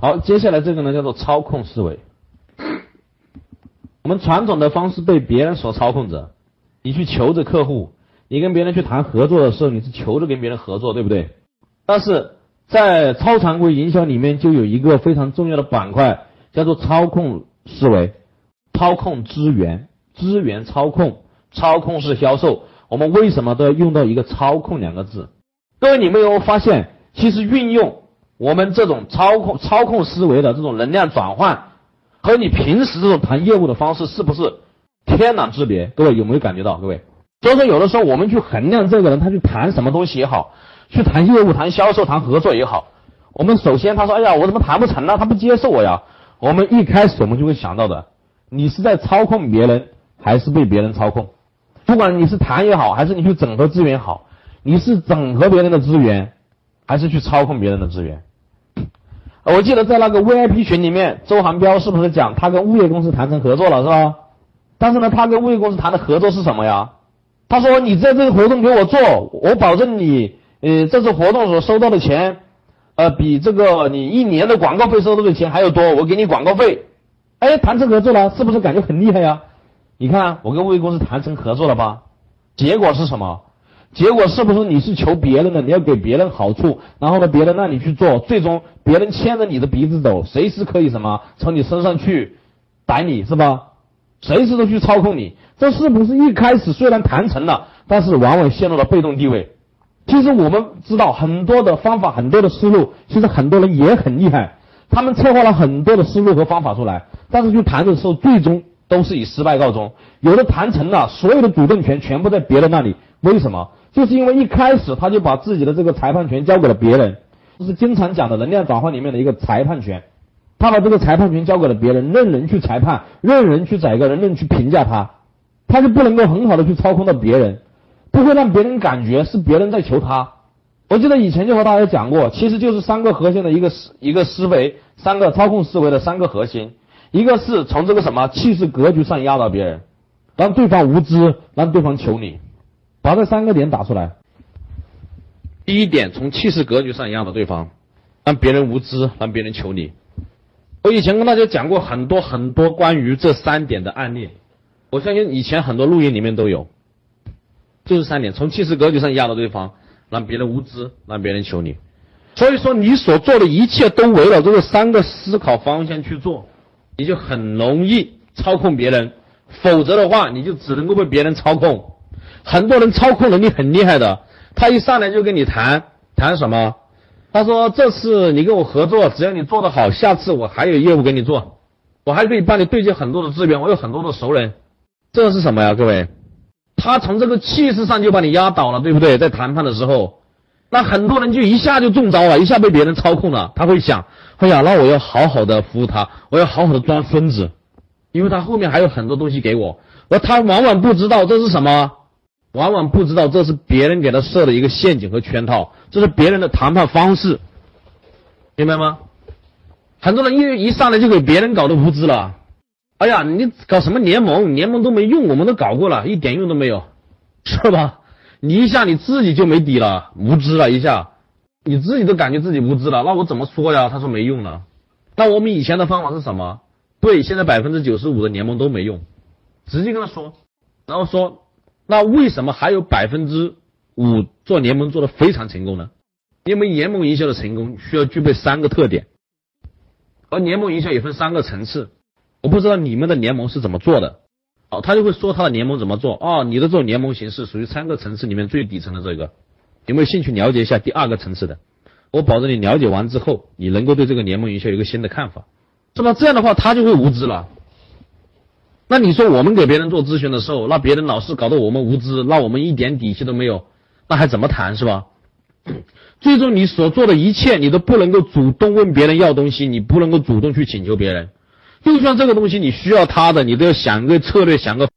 好，接下来这个呢叫做操控思维。我们传统的方式被别人所操控着，你去求着客户，你跟别人去谈合作的时候，你是求着跟别人合作，对不对？但是在超常规营销里面就有一个非常重要的板块，叫做操控思维，操控资源，资源操控，操控式销售。我们为什么都要用到一个操控两个字？各位，你没有发现，其实运用。我们这种操控操控思维的这种能量转换，和你平时这种谈业务的方式是不是天壤之别？各位有没有感觉到？各位，所以说有的时候我们去衡量这个人，他去谈什么东西也好，去谈业务、谈销售、谈合作也好，我们首先他说：“哎呀，我怎么谈不成呢？他不接受我呀。”我们一开始我们就会想到的，你是在操控别人，还是被别人操控？不管你是谈也好，还是你去整合资源好，你是整合别人的资源，还是去操控别人的资源？我记得在那个 VIP 群里面，周航彪是不是讲他跟物业公司谈成合作了，是吧？但是呢，他跟物业公司谈的合作是什么呀？他说：“你在这个活动给我做，我保证你，呃，这次活动所收到的钱，呃，比这个你一年的广告费收到的钱还要多，我给你广告费。”哎，谈成合作了，是不是感觉很厉害呀？你看，我跟物业公司谈成合作了吧？结果是什么？结果是不是你是求别人的？你要给别人好处，然后呢，别人让你去做，最终别人牵着你的鼻子走，随时可以什么从你身上去逮你是吧？随时都去操控你，这是不是一开始虽然谈成了，但是往往陷入了被动地位？其实我们知道很多的方法，很多的思路，其实很多人也很厉害，他们策划了很多的思路和方法出来，但是去谈的时候，最终都是以失败告终。有的谈成了，所有的主动权全部在别人那里，为什么？就是因为一开始他就把自己的这个裁判权交给了别人，这是经常讲的能量转换里面的一个裁判权。他把这个裁判权交给了别人，任人去裁判，任人去宰割，任人，去评价他，他就不能够很好的去操控到别人，不会让别人感觉是别人在求他。我记得以前就和大家讲过，其实就是三个核心的一个思一个思维，三个操控思维的三个核心，一个是从这个什么气势格局上压倒别人，让对方无知，让对方求你。把这三个点打出来。第一点，从气势格局上压倒对方，让别人无知，让别人求你。我以前跟大家讲过很多很多关于这三点的案例，我相信以前很多录音里面都有。就是三点，从气势格局上压倒对方，让别人无知，让别人求你。所以说，你所做的一切都围绕这个三个思考方向去做，你就很容易操控别人。否则的话，你就只能够被别人操控。很多人操控能力很厉害的，他一上来就跟你谈谈什么？他说这次你跟我合作，只要你做得好，下次我还有业务给你做，我还可以帮你对接很多的资源，我有很多的熟人。这是什么呀，各位？他从这个气势上就把你压倒了，对不对？在谈判的时候，那很多人就一下就中招了，一下被别人操控了。他会想，哎呀，那我要好好的服务他，我要好好的装孙子，因为他后面还有很多东西给我。而他往往不知道这是什么。往往不知道这是别人给他设的一个陷阱和圈套，这是别人的谈判方式，明白吗？很多人一一上来就给别人搞得无知了。哎呀，你搞什么联盟？联盟都没用，我们都搞过了，一点用都没有，是吧？你一下你自己就没底了，无知了一下，你自己都感觉自己无知了，那我怎么说呀？他说没用了。那我们以前的方法是什么？对，现在百分之九十五的联盟都没用，直接跟他说，然后说。那为什么还有百分之五做联盟做的非常成功呢？因为联盟营销的成功需要具备三个特点，而联盟营销也分三个层次。我不知道你们的联盟是怎么做的，哦，他就会说他的联盟怎么做。哦，你的这种联盟形式属于三个层次里面最底层的这个，有没有兴趣了解一下第二个层次的？我保证你了解完之后，你能够对这个联盟营销有一个新的看法，是吧？这样的话，他就会无知了。那你说我们给别人做咨询的时候，那别人老是搞得我们无知，那我们一点底气都没有，那还怎么谈是吧？最终你所做的一切，你都不能够主动问别人要东西，你不能够主动去请求别人，就算这个东西你需要他的，你都要想个策略，想个。